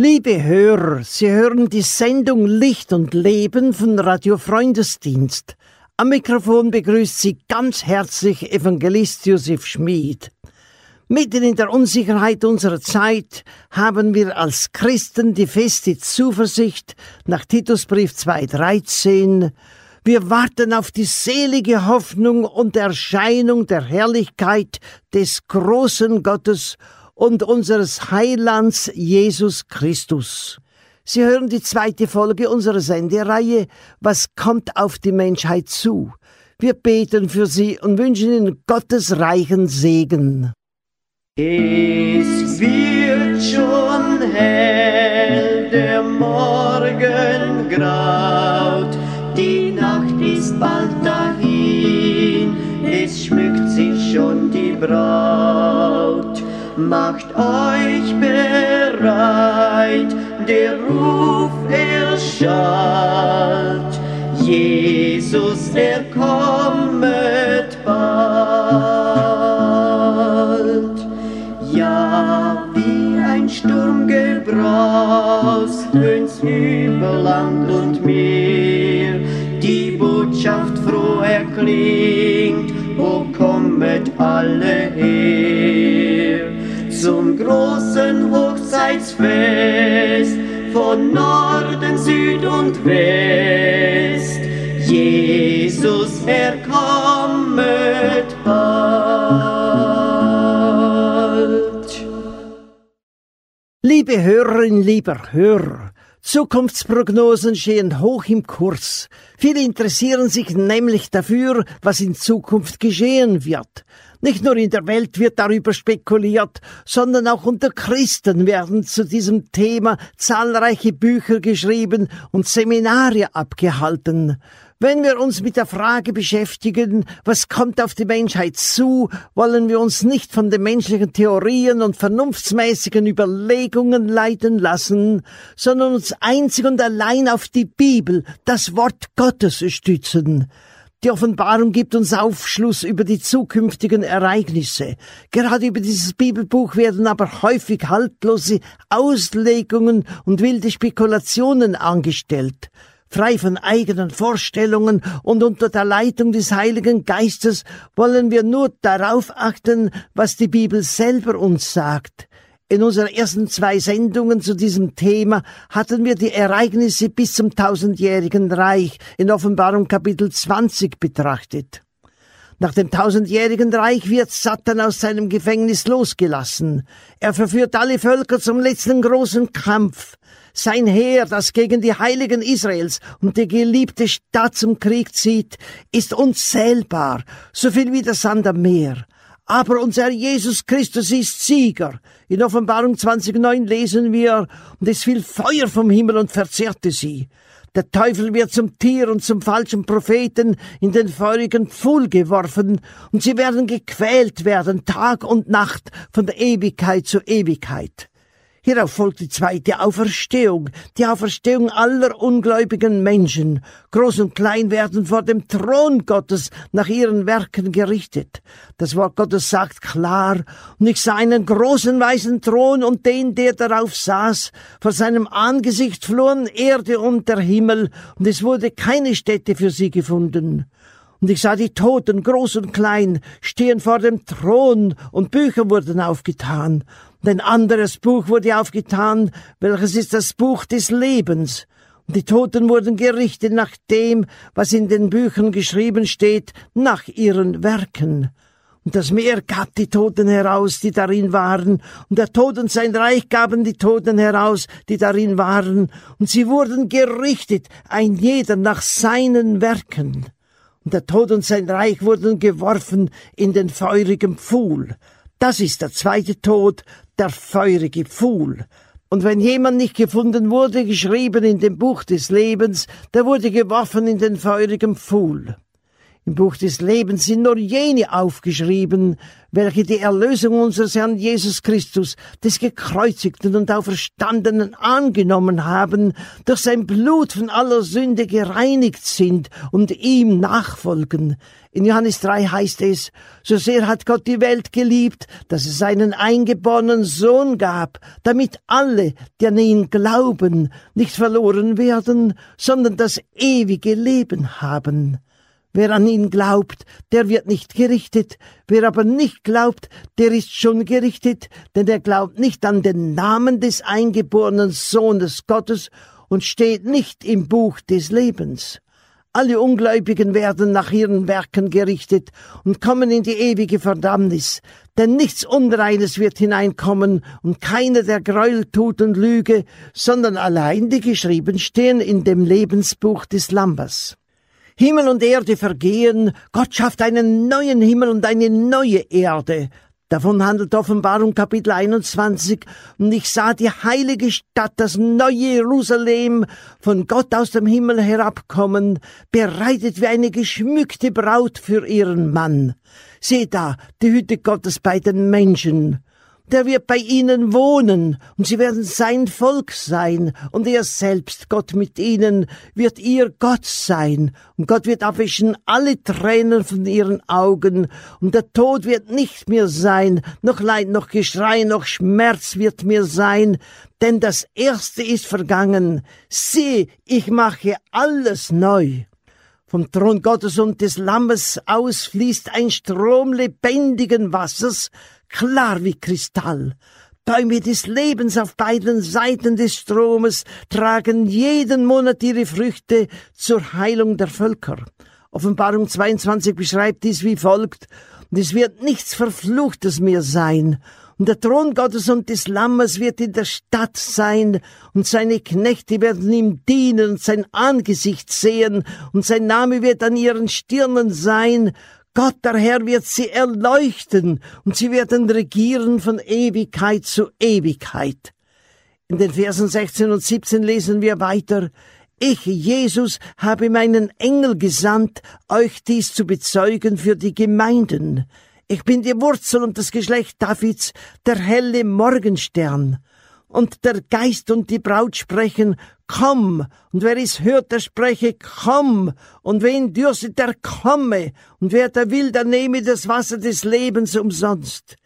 Liebe Hörer, Sie hören die Sendung Licht und Leben von Radio Freundesdienst. Am Mikrofon begrüßt Sie ganz herzlich Evangelist Josef Schmid. Mitten in der Unsicherheit unserer Zeit haben wir als Christen die feste Zuversicht nach Titusbrief 2.13. Wir warten auf die selige Hoffnung und Erscheinung der Herrlichkeit des großen Gottes und unseres Heilands Jesus Christus. Sie hören die zweite Folge unserer Sendereihe Was kommt auf die Menschheit zu? Wir beten für Sie und wünschen Ihnen Gottes reichen Segen. Es wird schon hell, der Morgen graut, die Nacht ist bald dahin, es schmückt sich schon die Braut macht euch bereit, der Ruf erschallt, Jesus, er kommet bald. Ja, wie ein Sturm gebraust, tönt's über Land und Meer, die Botschaft froh erklingt, wo kommet alle her zum großen Hochzeitsfest von Norden, Süd und West. Jesus, er kommet bald. Liebe Hörerin, lieber Hörer, Zukunftsprognosen stehen hoch im Kurs. Viele interessieren sich nämlich dafür, was in Zukunft geschehen wird. Nicht nur in der Welt wird darüber spekuliert, sondern auch unter Christen werden zu diesem Thema zahlreiche Bücher geschrieben und Seminare abgehalten. Wenn wir uns mit der Frage beschäftigen, was kommt auf die Menschheit zu, wollen wir uns nicht von den menschlichen Theorien und vernunftsmäßigen Überlegungen leiten lassen, sondern uns einzig und allein auf die Bibel, das Wort Gottes stützen. Die Offenbarung gibt uns Aufschluss über die zukünftigen Ereignisse. Gerade über dieses Bibelbuch werden aber häufig haltlose Auslegungen und wilde Spekulationen angestellt. Frei von eigenen Vorstellungen und unter der Leitung des Heiligen Geistes wollen wir nur darauf achten, was die Bibel selber uns sagt. In unseren ersten zwei Sendungen zu diesem Thema hatten wir die Ereignisse bis zum tausendjährigen Reich in Offenbarung Kapitel 20 betrachtet. Nach dem tausendjährigen Reich wird Satan aus seinem Gefängnis losgelassen. Er verführt alle Völker zum letzten großen Kampf. Sein Heer, das gegen die Heiligen Israels und die geliebte Stadt zum Krieg zieht, ist unzählbar, so viel wie der Sand am Meer. Aber unser Jesus Christus ist Sieger. In Offenbarung 20.9 lesen wir, und es fiel Feuer vom Himmel und verzehrte sie. Der Teufel wird zum Tier und zum falschen Propheten in den feurigen Pfuhl geworfen, und sie werden gequält werden, Tag und Nacht, von der Ewigkeit zu Ewigkeit. Hierauf folgt die zweite Auferstehung, die Auferstehung aller ungläubigen Menschen. Groß und klein werden vor dem Thron Gottes nach ihren Werken gerichtet. Das Wort Gottes sagt klar, und ich sah einen großen weißen Thron und den, der darauf saß. Vor seinem Angesicht flohen Erde und der Himmel, und es wurde keine Stätte für sie gefunden. Und ich sah die Toten, groß und klein, stehen vor dem Thron, und Bücher wurden aufgetan. Und ein anderes Buch wurde aufgetan, welches ist das Buch des Lebens. Und die Toten wurden gerichtet nach dem, was in den Büchern geschrieben steht, nach ihren Werken. Und das Meer gab die Toten heraus, die darin waren, und der Tod und sein Reich gaben die Toten heraus, die darin waren, und sie wurden gerichtet, ein jeder nach seinen Werken und der Tod und sein Reich wurden geworfen in den feurigen Pfuhl. Das ist der zweite Tod, der feurige Pfuhl. Und wenn jemand nicht gefunden wurde, geschrieben in dem Buch des Lebens, der wurde geworfen in den feurigen Pfuhl. Im Buch des Lebens sind nur jene aufgeschrieben, welche die Erlösung unseres Herrn Jesus Christus, des gekreuzigten und auferstandenen angenommen haben, durch sein Blut von aller Sünde gereinigt sind und ihm nachfolgen. In Johannes 3 heißt es, so sehr hat Gott die Welt geliebt, dass es seinen eingeborenen Sohn gab, damit alle, die an ihn glauben, nicht verloren werden, sondern das ewige Leben haben. Wer an ihn glaubt, der wird nicht gerichtet. Wer aber nicht glaubt, der ist schon gerichtet, denn er glaubt nicht an den Namen des eingeborenen Sohnes Gottes und steht nicht im Buch des Lebens. Alle Ungläubigen werden nach ihren Werken gerichtet und kommen in die ewige Verdammnis, denn nichts Unreines wird hineinkommen und keiner, der Gräuel tut und Lüge, sondern allein die geschrieben stehen in dem Lebensbuch des Lambers. Himmel und Erde vergehen, Gott schafft einen neuen Himmel und eine neue Erde. Davon handelt Offenbarung Kapitel 21. Und ich sah die heilige Stadt, das neue Jerusalem, von Gott aus dem Himmel herabkommen, bereitet wie eine geschmückte Braut für ihren Mann. Seht da, die Hütte Gottes bei den Menschen der wird bei ihnen wohnen, und sie werden sein Volk sein, und er selbst, Gott mit ihnen, wird ihr Gott sein, und Gott wird abwischen alle Tränen von ihren Augen, und der Tod wird nicht mehr sein, noch Leid, noch Geschrei, noch Schmerz wird mir sein, denn das Erste ist vergangen. Sieh, ich mache alles neu. Vom Thron Gottes und des Lammes aus fließt ein Strom lebendigen Wassers, klar wie Kristall. Bäume des Lebens auf beiden Seiten des Stromes tragen jeden Monat ihre Früchte zur Heilung der Völker. Offenbarung 22 beschreibt dies wie folgt, und es wird nichts Verfluchtes mehr sein, und der Thron Gottes und des Lammes wird in der Stadt sein, und seine Knechte werden ihm dienen und sein Angesicht sehen, und sein Name wird an ihren Stirnen sein, Gott der Herr wird sie erleuchten und sie werden regieren von Ewigkeit zu Ewigkeit. In den Versen 16 und 17 lesen wir weiter, ich, Jesus, habe meinen Engel gesandt, euch dies zu bezeugen für die Gemeinden. Ich bin die Wurzel und das Geschlecht Davids, der helle Morgenstern und der Geist und die Braut sprechen, komm, und wer es hört, der spreche, komm, und wen dürstet, der komme, und wer da will, der nehme das Wasser des Lebens umsonst.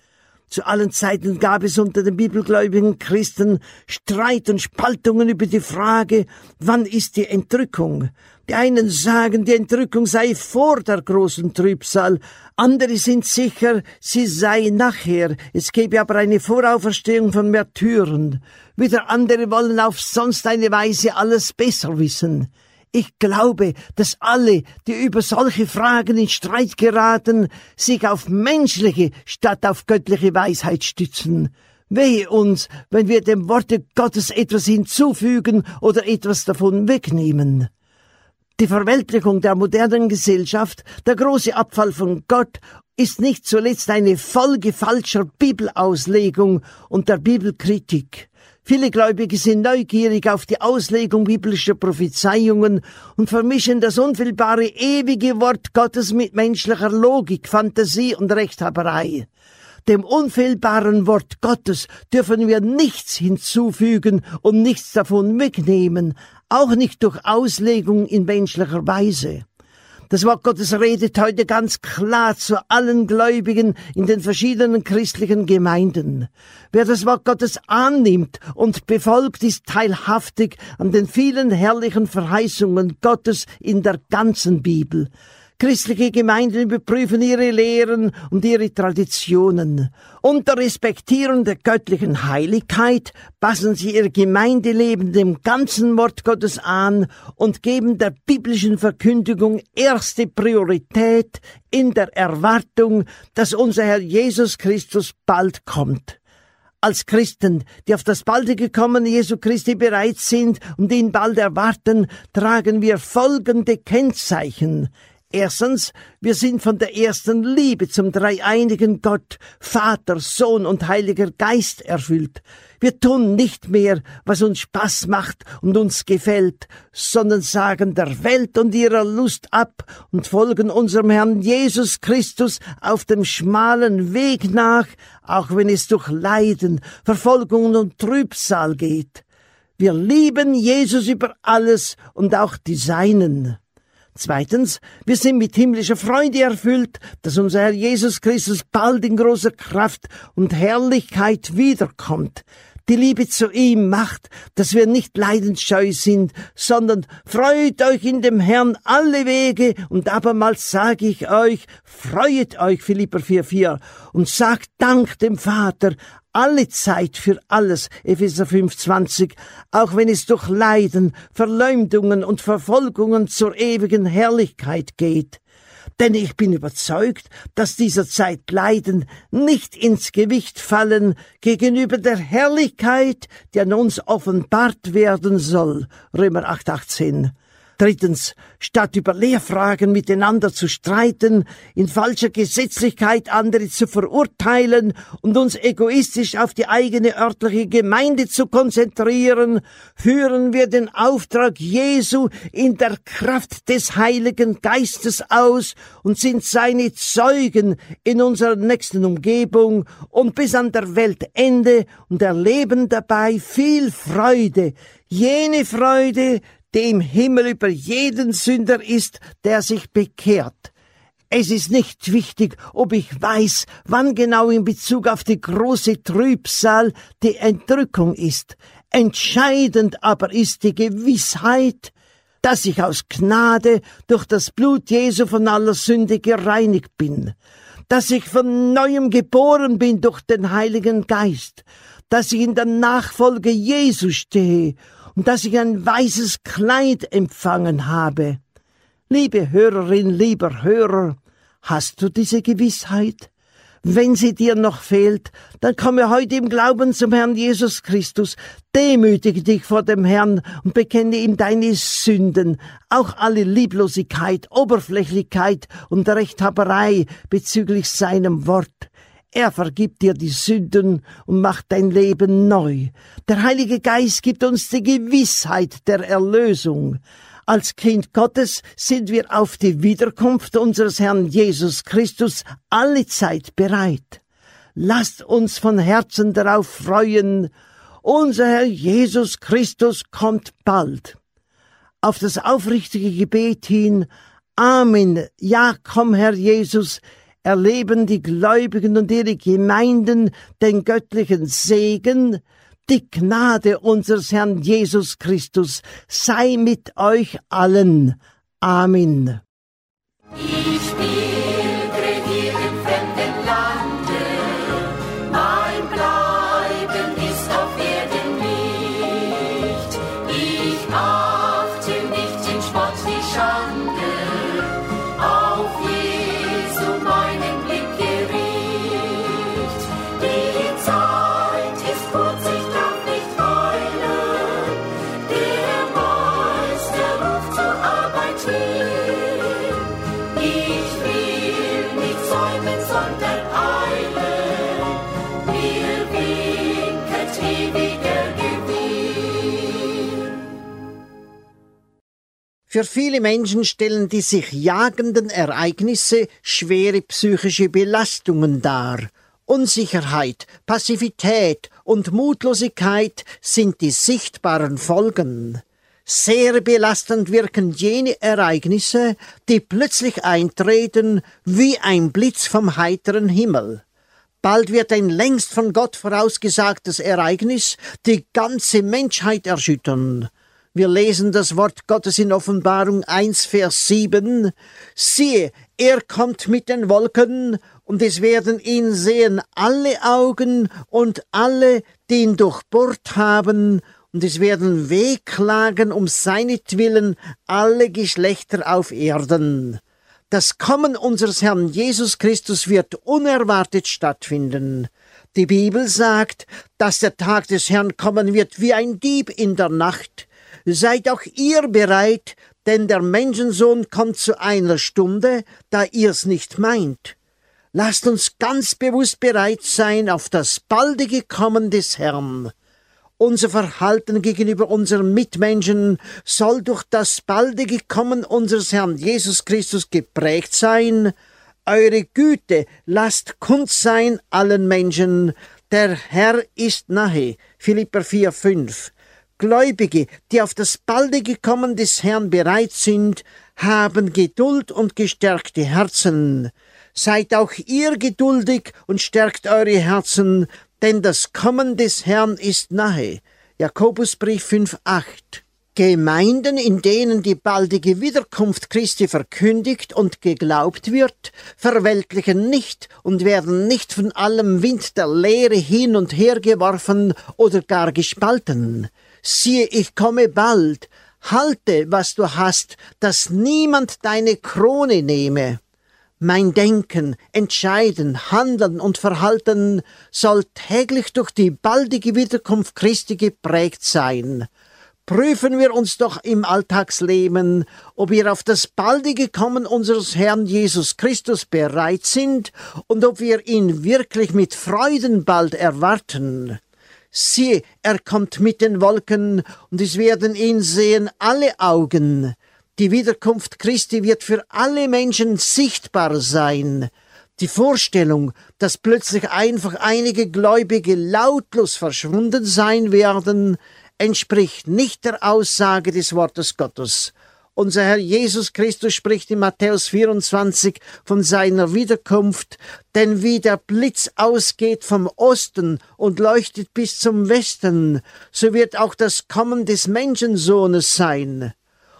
Zu allen Zeiten gab es unter den bibelgläubigen Christen Streit und Spaltungen über die Frage, wann ist die Entrückung? Die einen sagen, die Entrückung sei vor der großen Trübsal, andere sind sicher, sie sei nachher, es gebe aber eine Vorauferstehung von Märtyren. Wieder andere wollen auf sonst eine Weise alles besser wissen. Ich glaube, dass alle, die über solche Fragen in Streit geraten, sich auf menschliche statt auf göttliche Weisheit stützen. Wehe uns, wenn wir dem Worte Gottes etwas hinzufügen oder etwas davon wegnehmen. Die Verweltlichung der modernen Gesellschaft, der große Abfall von Gott ist nicht zuletzt eine Folge falscher Bibelauslegung und der Bibelkritik. Viele Gläubige sind neugierig auf die Auslegung biblischer Prophezeiungen und vermischen das unfehlbare ewige Wort Gottes mit menschlicher Logik, Fantasie und Rechthaberei. Dem unfehlbaren Wort Gottes dürfen wir nichts hinzufügen und nichts davon wegnehmen, auch nicht durch Auslegung in menschlicher Weise. Das Wort Gottes redet heute ganz klar zu allen Gläubigen in den verschiedenen christlichen Gemeinden. Wer das Wort Gottes annimmt und befolgt, ist teilhaftig an den vielen herrlichen Verheißungen Gottes in der ganzen Bibel. Christliche Gemeinden überprüfen ihre Lehren und ihre Traditionen. Unter Respektieren der göttlichen Heiligkeit passen sie ihr Gemeindeleben dem ganzen Wort Gottes an und geben der biblischen Verkündigung erste Priorität in der Erwartung, dass unser Herr Jesus Christus bald kommt als Christen, die auf das baldige Kommen Jesu Christi bereit sind und ihn bald erwarten, tragen wir folgende Kennzeichen. Erstens, wir sind von der ersten Liebe zum dreieinigen Gott, Vater, Sohn und Heiliger Geist erfüllt. Wir tun nicht mehr, was uns Spaß macht und uns gefällt, sondern sagen der Welt und ihrer Lust ab und folgen unserem Herrn Jesus Christus auf dem schmalen Weg nach, auch wenn es durch Leiden, Verfolgung und Trübsal geht. Wir lieben Jesus über alles und auch die Seinen. Zweitens, wir sind mit himmlischer Freude erfüllt, dass unser Herr Jesus Christus bald in großer Kraft und Herrlichkeit wiederkommt. Die Liebe zu ihm macht, dass wir nicht leidensscheu sind, sondern freut euch in dem Herrn alle Wege und abermals sage ich euch, freut euch, Philipper 4,4 und sagt Dank dem Vater alle Zeit für alles, Epheser 5,20, auch wenn es durch Leiden, Verleumdungen und Verfolgungen zur ewigen Herrlichkeit geht. Denn ich bin überzeugt, dass dieser Zeit Leiden nicht ins Gewicht fallen gegenüber der Herrlichkeit, die an uns offenbart werden soll. Römer 8,18. Drittens, statt über Lehrfragen miteinander zu streiten, in falscher Gesetzlichkeit andere zu verurteilen und uns egoistisch auf die eigene örtliche Gemeinde zu konzentrieren, führen wir den Auftrag Jesu in der Kraft des Heiligen Geistes aus und sind seine Zeugen in unserer nächsten Umgebung und bis an der Weltende und erleben dabei viel Freude, jene Freude, die im Himmel über jeden Sünder ist, der sich bekehrt. Es ist nicht wichtig, ob ich weiß, wann genau in Bezug auf die große Trübsal die Entrückung ist. Entscheidend aber ist die Gewissheit, dass ich aus Gnade durch das Blut Jesu von aller Sünde gereinigt bin, dass ich von neuem geboren bin durch den Heiligen Geist, dass ich in der Nachfolge Jesu stehe und dass ich ein weißes Kleid empfangen habe. Liebe Hörerin, lieber Hörer, hast du diese Gewissheit? Wenn sie dir noch fehlt, dann komme heute im Glauben zum Herrn Jesus Christus, demütige dich vor dem Herrn und bekenne ihm deine Sünden, auch alle Lieblosigkeit, Oberflächlichkeit und Rechthaberei bezüglich seinem Wort. Er vergibt dir die Sünden und macht dein Leben neu. Der Heilige Geist gibt uns die Gewissheit der Erlösung. Als Kind Gottes sind wir auf die Wiederkunft unseres Herrn Jesus Christus alle Zeit bereit. Lasst uns von Herzen darauf freuen, unser Herr Jesus Christus kommt bald. Auf das aufrichtige Gebet hin, Amen, ja komm Herr Jesus, erleben die Gläubigen und ihre Gemeinden den göttlichen Segen, die Gnade unseres Herrn Jesus Christus sei mit euch allen. Amen. Für viele Menschen stellen die sich jagenden Ereignisse schwere psychische Belastungen dar. Unsicherheit, Passivität und Mutlosigkeit sind die sichtbaren Folgen. Sehr belastend wirken jene Ereignisse, die plötzlich eintreten wie ein Blitz vom heiteren Himmel. Bald wird ein längst von Gott vorausgesagtes Ereignis die ganze Menschheit erschüttern. Wir lesen das Wort Gottes in Offenbarung 1, Vers 7. Siehe, er kommt mit den Wolken, und es werden ihn sehen alle Augen und alle, die ihn durchbohrt haben, und es werden wehklagen um seinetwillen alle Geschlechter auf Erden. Das Kommen unseres Herrn Jesus Christus wird unerwartet stattfinden. Die Bibel sagt, dass der Tag des Herrn kommen wird wie ein Dieb in der Nacht, seid auch ihr bereit, denn der Menschensohn kommt zu einer Stunde, da ihr's nicht meint. Lasst uns ganz bewusst bereit sein auf das baldige Kommen des Herrn. Unser Verhalten gegenüber unseren Mitmenschen soll durch das baldige Kommen unseres Herrn Jesus Christus geprägt sein. Eure Güte lasst kund sein allen Menschen. Der Herr ist nahe. Philipper 4, 5. Gläubige, die auf das baldige Kommen des Herrn bereit sind, haben Geduld und gestärkte Herzen. Seid auch ihr geduldig und stärkt eure Herzen, denn das Kommen des Herrn ist nahe. Jakobusbrief 5,8 Gemeinden, in denen die baldige Wiederkunft Christi verkündigt und geglaubt wird, verweltlichen nicht und werden nicht von allem Wind der Lehre hin und her geworfen oder gar gespalten. Siehe, ich komme bald, halte, was du hast, dass niemand deine Krone nehme. Mein Denken, Entscheiden, Handeln und Verhalten soll täglich durch die baldige Wiederkunft Christi geprägt sein. Prüfen wir uns doch im Alltagsleben, ob wir auf das baldige Kommen unseres Herrn Jesus Christus bereit sind und ob wir ihn wirklich mit Freuden bald erwarten. Siehe, er kommt mit den Wolken, und es werden ihn sehen alle Augen. Die Wiederkunft Christi wird für alle Menschen sichtbar sein. Die Vorstellung, dass plötzlich einfach einige Gläubige lautlos verschwunden sein werden, entspricht nicht der Aussage des Wortes Gottes. Unser Herr Jesus Christus spricht in Matthäus 24 von seiner Wiederkunft, denn wie der Blitz ausgeht vom Osten und leuchtet bis zum Westen, so wird auch das Kommen des Menschensohnes sein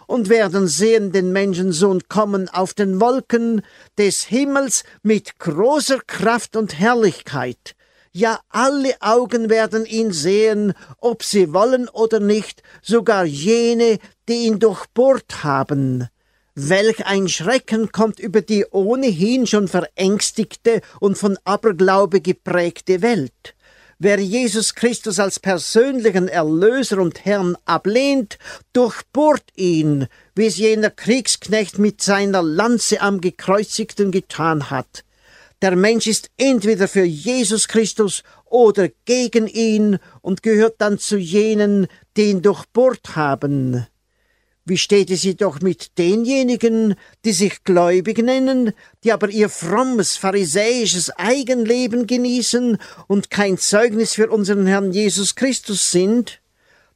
und werden sehen den Menschensohn kommen auf den Wolken des Himmels mit großer Kraft und Herrlichkeit. Ja, alle Augen werden ihn sehen, ob sie wollen oder nicht, sogar jene, die ihn durchbohrt haben. Welch ein Schrecken kommt über die ohnehin schon verängstigte und von Aberglaube geprägte Welt. Wer Jesus Christus als persönlichen Erlöser und Herrn ablehnt, durchbohrt ihn, wie es jener Kriegsknecht mit seiner Lanze am Gekreuzigten getan hat. Der Mensch ist entweder für Jesus Christus oder gegen ihn und gehört dann zu jenen, die ihn durchbohrt haben. Wie steht es jedoch mit denjenigen, die sich gläubig nennen, die aber ihr frommes, pharisäisches Eigenleben genießen und kein Zeugnis für unseren Herrn Jesus Christus sind?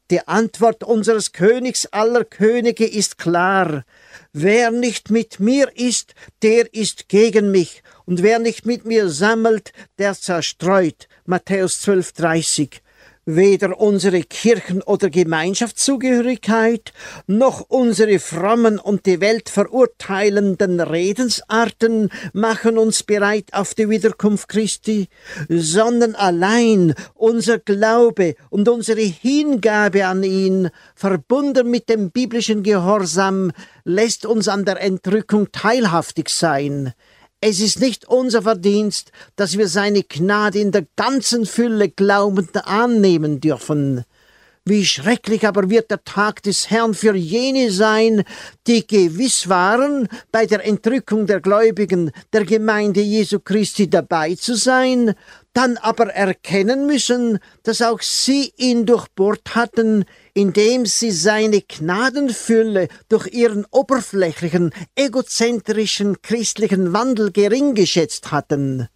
Die Antwort unseres Königs aller Könige ist klar. Wer nicht mit mir ist, der ist gegen mich, und wer nicht mit mir sammelt, der zerstreut. Matthäus 12, 30 weder unsere Kirchen- oder Gemeinschaftszugehörigkeit, noch unsere frommen und die Welt verurteilenden Redensarten machen uns bereit auf die Wiederkunft Christi, sondern allein unser Glaube und unsere Hingabe an ihn, verbunden mit dem biblischen Gehorsam, lässt uns an der Entrückung teilhaftig sein. Es ist nicht unser Verdienst, dass wir seine Gnade in der ganzen Fülle glaubend annehmen dürfen. Wie schrecklich aber wird der Tag des Herrn für jene sein, die gewiss waren, bei der Entrückung der Gläubigen der Gemeinde Jesu Christi dabei zu sein, dann aber erkennen müssen, dass auch sie ihn durchbohrt hatten, indem sie seine Gnadenfülle durch ihren oberflächlichen, egozentrischen christlichen Wandel gering geschätzt hatten.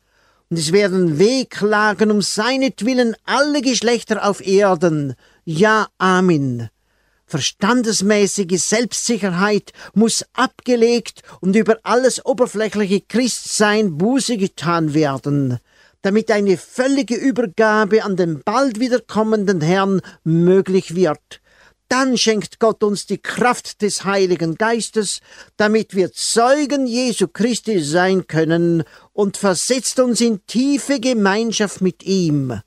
Und es werden wehklagen um seinetwillen alle Geschlechter auf Erden. Ja, Amen. Verstandesmäßige Selbstsicherheit muss abgelegt und über alles oberflächliche Christsein Buße getan werden damit eine völlige Übergabe an den bald wiederkommenden Herrn möglich wird. Dann schenkt Gott uns die Kraft des Heiligen Geistes, damit wir Zeugen Jesu Christi sein können und versetzt uns in tiefe Gemeinschaft mit ihm.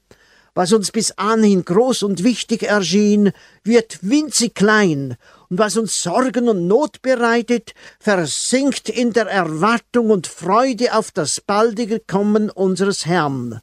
Was uns bis anhin groß und wichtig erschien, wird winzig klein, und was uns Sorgen und Not bereitet, versinkt in der Erwartung und Freude auf das baldige Kommen unseres Herrn.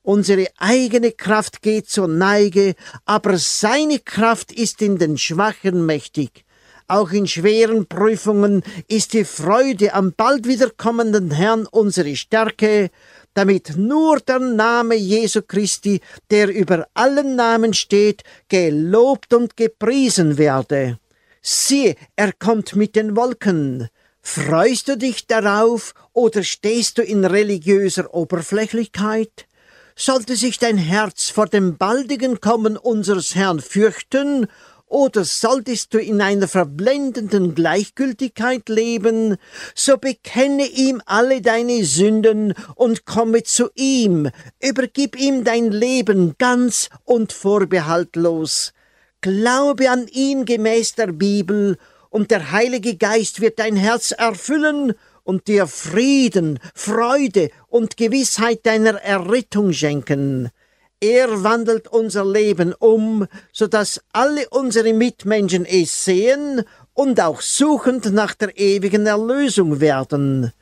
Unsere eigene Kraft geht zur Neige, aber seine Kraft ist in den Schwachen mächtig. Auch in schweren Prüfungen ist die Freude am bald wiederkommenden Herrn unsere Stärke, damit nur der Name Jesu Christi, der über allen Namen steht, gelobt und gepriesen werde. Siehe, er kommt mit den Wolken. Freust du dich darauf oder stehst du in religiöser Oberflächlichkeit? Sollte sich dein Herz vor dem baldigen Kommen unseres Herrn fürchten oder solltest du in einer verblendenden Gleichgültigkeit leben, so bekenne ihm alle deine Sünden und komme zu ihm, übergib ihm dein Leben ganz und vorbehaltlos. Glaube an ihn gemäß der Bibel, und der Heilige Geist wird dein Herz erfüllen und dir Frieden, Freude und Gewissheit deiner Errettung schenken. Er wandelt unser Leben um, so dass alle unsere Mitmenschen es sehen und auch suchend nach der ewigen Erlösung werden.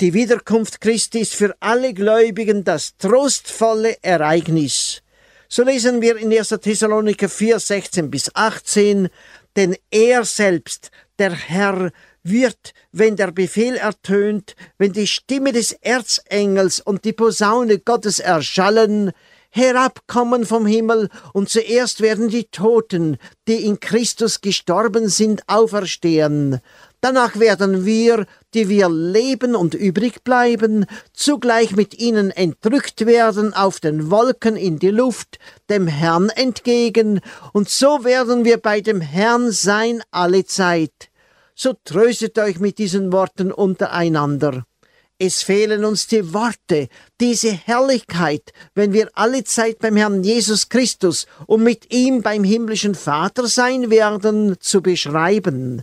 Die Wiederkunft Christi ist für alle Gläubigen das trostvolle Ereignis. So lesen wir in 1. Thessaloniker 4, 16 bis 18, denn er selbst, der Herr, wird, wenn der Befehl ertönt, wenn die Stimme des Erzengels und die Posaune Gottes erschallen, herabkommen vom Himmel, und zuerst werden die Toten, die in Christus gestorben sind, auferstehen. Danach werden wir, die wir leben und übrig bleiben, zugleich mit ihnen entrückt werden auf den Wolken in die Luft, dem Herrn entgegen, und so werden wir bei dem Herrn sein alle Zeit. So tröstet euch mit diesen Worten untereinander. Es fehlen uns die Worte, diese Herrlichkeit, wenn wir alle Zeit beim Herrn Jesus Christus und mit ihm beim himmlischen Vater sein werden, zu beschreiben.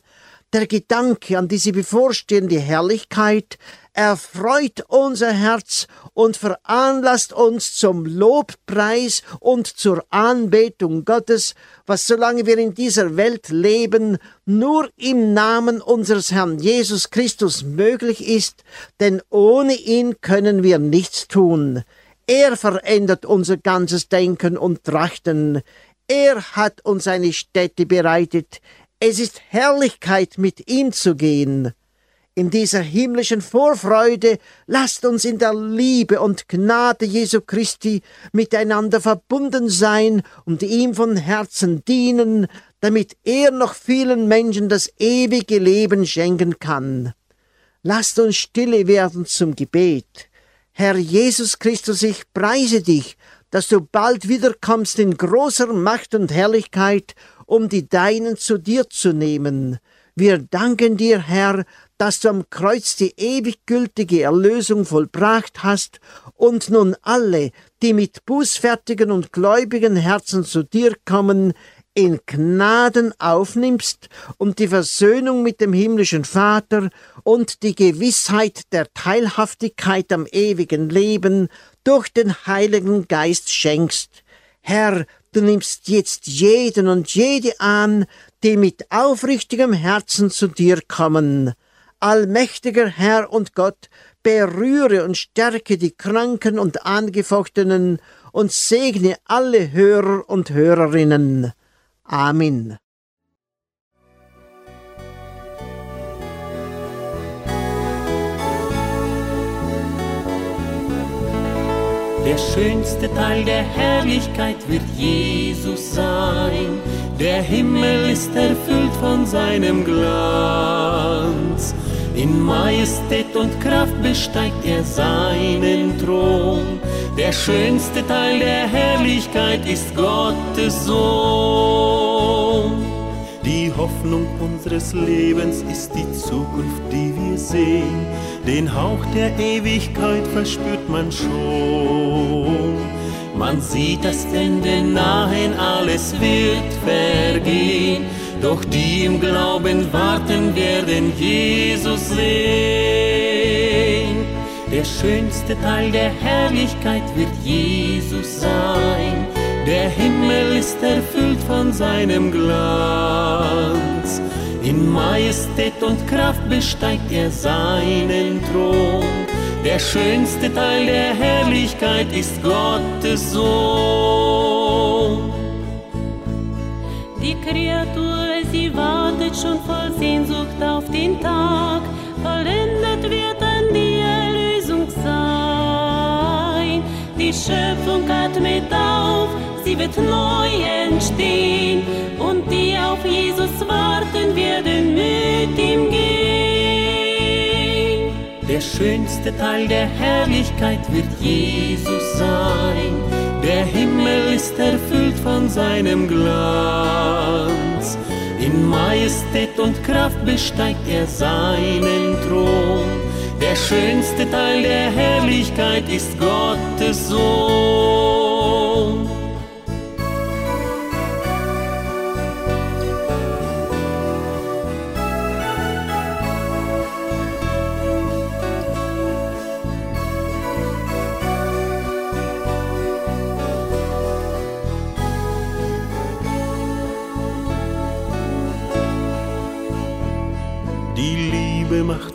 Der Gedanke an diese bevorstehende Herrlichkeit erfreut unser Herz und veranlasst uns zum Lobpreis und zur Anbetung Gottes, was solange wir in dieser Welt leben, nur im Namen unseres Herrn Jesus Christus möglich ist, denn ohne ihn können wir nichts tun. Er verändert unser ganzes Denken und Trachten. Er hat uns eine Stätte bereitet. Es ist Herrlichkeit, mit ihm zu gehen. In dieser himmlischen Vorfreude lasst uns in der Liebe und Gnade Jesu Christi miteinander verbunden sein und ihm von Herzen dienen, damit er noch vielen Menschen das ewige Leben schenken kann. Lasst uns stille werden zum Gebet. Herr Jesus Christus, ich preise dich, dass du bald wiederkommst in großer Macht und Herrlichkeit, um die Deinen zu dir zu nehmen. Wir danken dir, Herr, dass du am Kreuz die ewig gültige Erlösung vollbracht hast und nun alle, die mit bußfertigen und gläubigen Herzen zu dir kommen, in Gnaden aufnimmst und die Versöhnung mit dem himmlischen Vater und die Gewissheit der Teilhaftigkeit am ewigen Leben durch den Heiligen Geist schenkst. Herr, du nimmst jetzt jeden und jede an, die mit aufrichtigem Herzen zu dir kommen allmächtiger Herr und Gott, berühre und stärke die Kranken und Angefochtenen und segne alle Hörer und Hörerinnen. Amen. Der schönste Teil der Herrlichkeit wird Jesus sein. Der Himmel ist erfüllt von seinem Glanz. In Majestät und Kraft besteigt er seinen Thron. Der schönste Teil der Herrlichkeit ist Gottes Sohn. Die Hoffnung unseres Lebens ist die Zukunft, die wir sehen. Den Hauch der Ewigkeit verspürt man schon. Man sieht das Ende nahen, alles wird vergehen doch die im Glauben warten, werden Jesus sehen. Der schönste Teil der Herrlichkeit wird Jesus sein. Der Himmel ist erfüllt von seinem Glanz. In Majestät und Kraft besteigt er seinen Thron. Der schönste Teil der Herrlichkeit ist Gottes Sohn. Die Kreatur sie wartet schon voll Sehnsucht auf den Tag, vollendet wird dann die Erlösung sein. Die Schöpfung atmet auf, sie wird neu entstehen und die auf Jesus warten werden mit ihm gehen. Der schönste Teil der Herrlichkeit wird Jesus sein. Der Himmel ist erfüllt von seinem Glanz. In Majestät und Kraft besteigt er seinen Thron. Der schönste Teil der Herrlichkeit ist Gottes Sohn.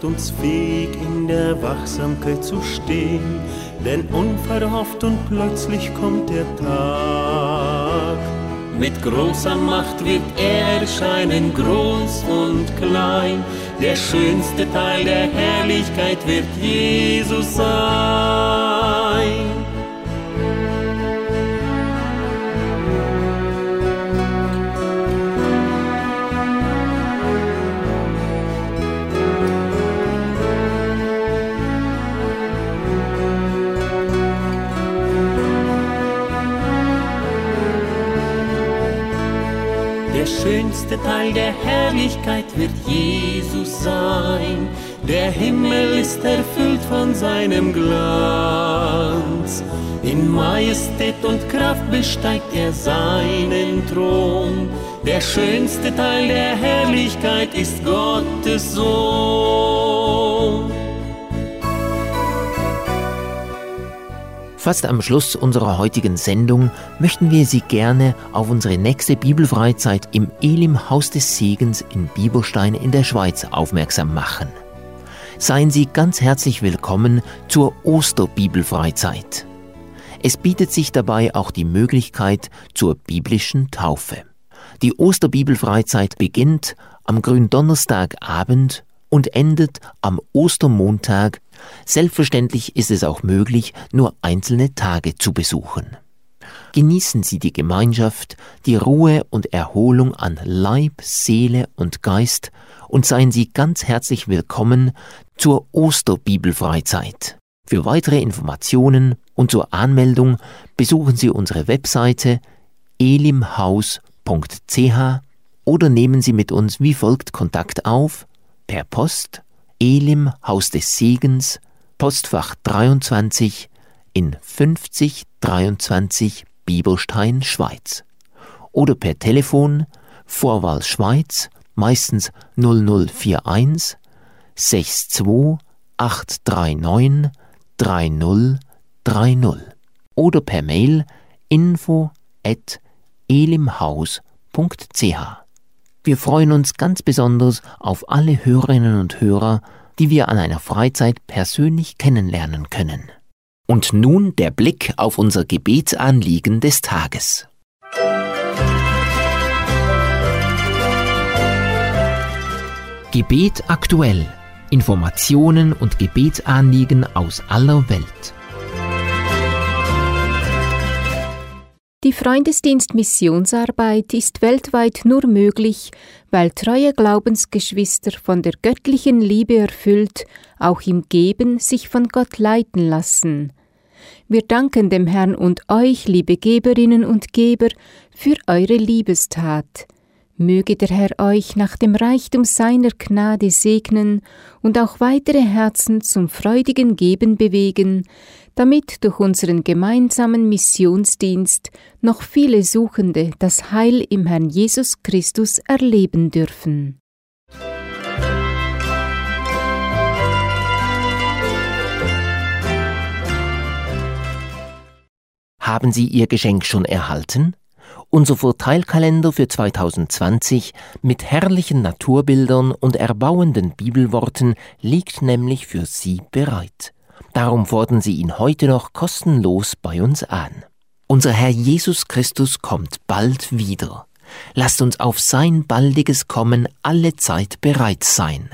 Uns fähig, in der Wachsamkeit zu stehen, denn unverhofft und plötzlich kommt der Tag. Mit großer Macht wird er erscheinen, groß und klein. Der schönste Teil der Herrlichkeit wird Jesus sein. Schönste Teil der Herrlichkeit wird Jesus sein. Der Himmel ist erfüllt von seinem Glanz. In Majestät und Kraft besteigt er seinen Thron. Der schönste Teil der Herrlichkeit ist Gottes Sohn. Fast am Schluss unserer heutigen Sendung möchten wir Sie gerne auf unsere nächste Bibelfreizeit im Elim Haus des Segens in Bieberstein in der Schweiz aufmerksam machen. Seien Sie ganz herzlich willkommen zur Osterbibelfreizeit. Es bietet sich dabei auch die Möglichkeit zur biblischen Taufe. Die Osterbibelfreizeit beginnt am Gründonnerstagabend und endet am Ostermontag. Selbstverständlich ist es auch möglich, nur einzelne Tage zu besuchen. Genießen Sie die Gemeinschaft, die Ruhe und Erholung an Leib, Seele und Geist und seien Sie ganz herzlich willkommen zur Osterbibelfreizeit. Für weitere Informationen und zur Anmeldung besuchen Sie unsere Webseite elimhaus.ch oder nehmen Sie mit uns wie folgt Kontakt auf per Post Elim Haus des Segens, Postfach 23 in 5023 Bieberstein, Schweiz. Oder per Telefon Vorwahl Schweiz, meistens 0041 62 839 3030 oder per Mail info at elimhaus.ch. Wir freuen uns ganz besonders auf alle Hörerinnen und Hörer, die wir an einer Freizeit persönlich kennenlernen können. Und nun der Blick auf unser Gebetsanliegen des Tages. Gebet aktuell. Informationen und Gebetsanliegen aus aller Welt. Die Freundesdienst Missionsarbeit ist weltweit nur möglich, weil treue Glaubensgeschwister von der göttlichen Liebe erfüllt, auch im Geben sich von Gott leiten lassen. Wir danken dem Herrn und euch, liebe Geberinnen und Geber, für eure Liebestat. Möge der Herr euch nach dem Reichtum seiner Gnade segnen und auch weitere Herzen zum freudigen Geben bewegen, damit durch unseren gemeinsamen Missionsdienst noch viele Suchende das Heil im Herrn Jesus Christus erleben dürfen. Haben Sie Ihr Geschenk schon erhalten? Unser Vorteilkalender für 2020 mit herrlichen Naturbildern und erbauenden Bibelworten liegt nämlich für Sie bereit. Darum fordern Sie ihn heute noch kostenlos bei uns an. Unser Herr Jesus Christus kommt bald wieder. Lasst uns auf sein baldiges Kommen alle Zeit bereit sein.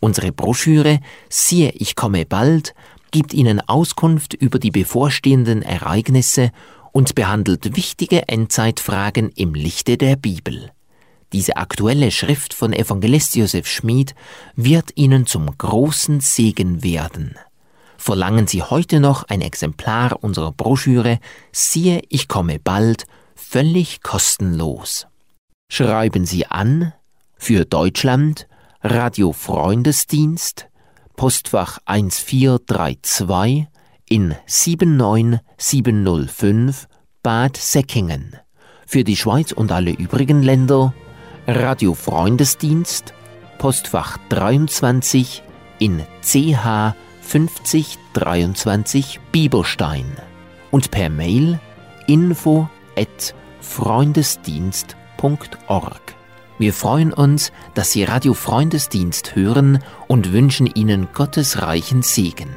Unsere Broschüre Siehe, ich komme bald gibt Ihnen Auskunft über die bevorstehenden Ereignisse und behandelt wichtige Endzeitfragen im Lichte der Bibel. Diese aktuelle Schrift von Evangelist Josef Schmid wird Ihnen zum großen Segen werden. Verlangen Sie heute noch ein Exemplar unserer Broschüre Siehe, ich komme bald, völlig kostenlos. Schreiben Sie an für Deutschland Radio Freundesdienst Postfach 1432 in 79705 Bad Säckingen. Für die Schweiz und alle übrigen Länder Radio Freundesdienst, Postfach 23 in CH 5023 Bieberstein und per Mail info at freundesdienst.org. Wir freuen uns, dass Sie Radio Freundesdienst hören und wünschen Ihnen Gottes reichen Segen.